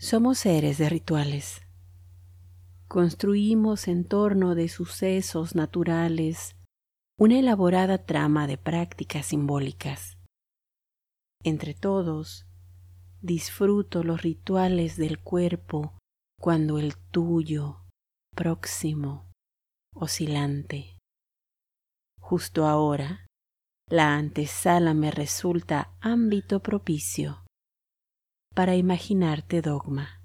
Somos seres de rituales. Construimos en torno de sucesos naturales una elaborada trama de prácticas simbólicas. Entre todos, disfruto los rituales del cuerpo cuando el tuyo, próximo, oscilante. Justo ahora, la antesala me resulta ámbito propicio para imaginarte dogma.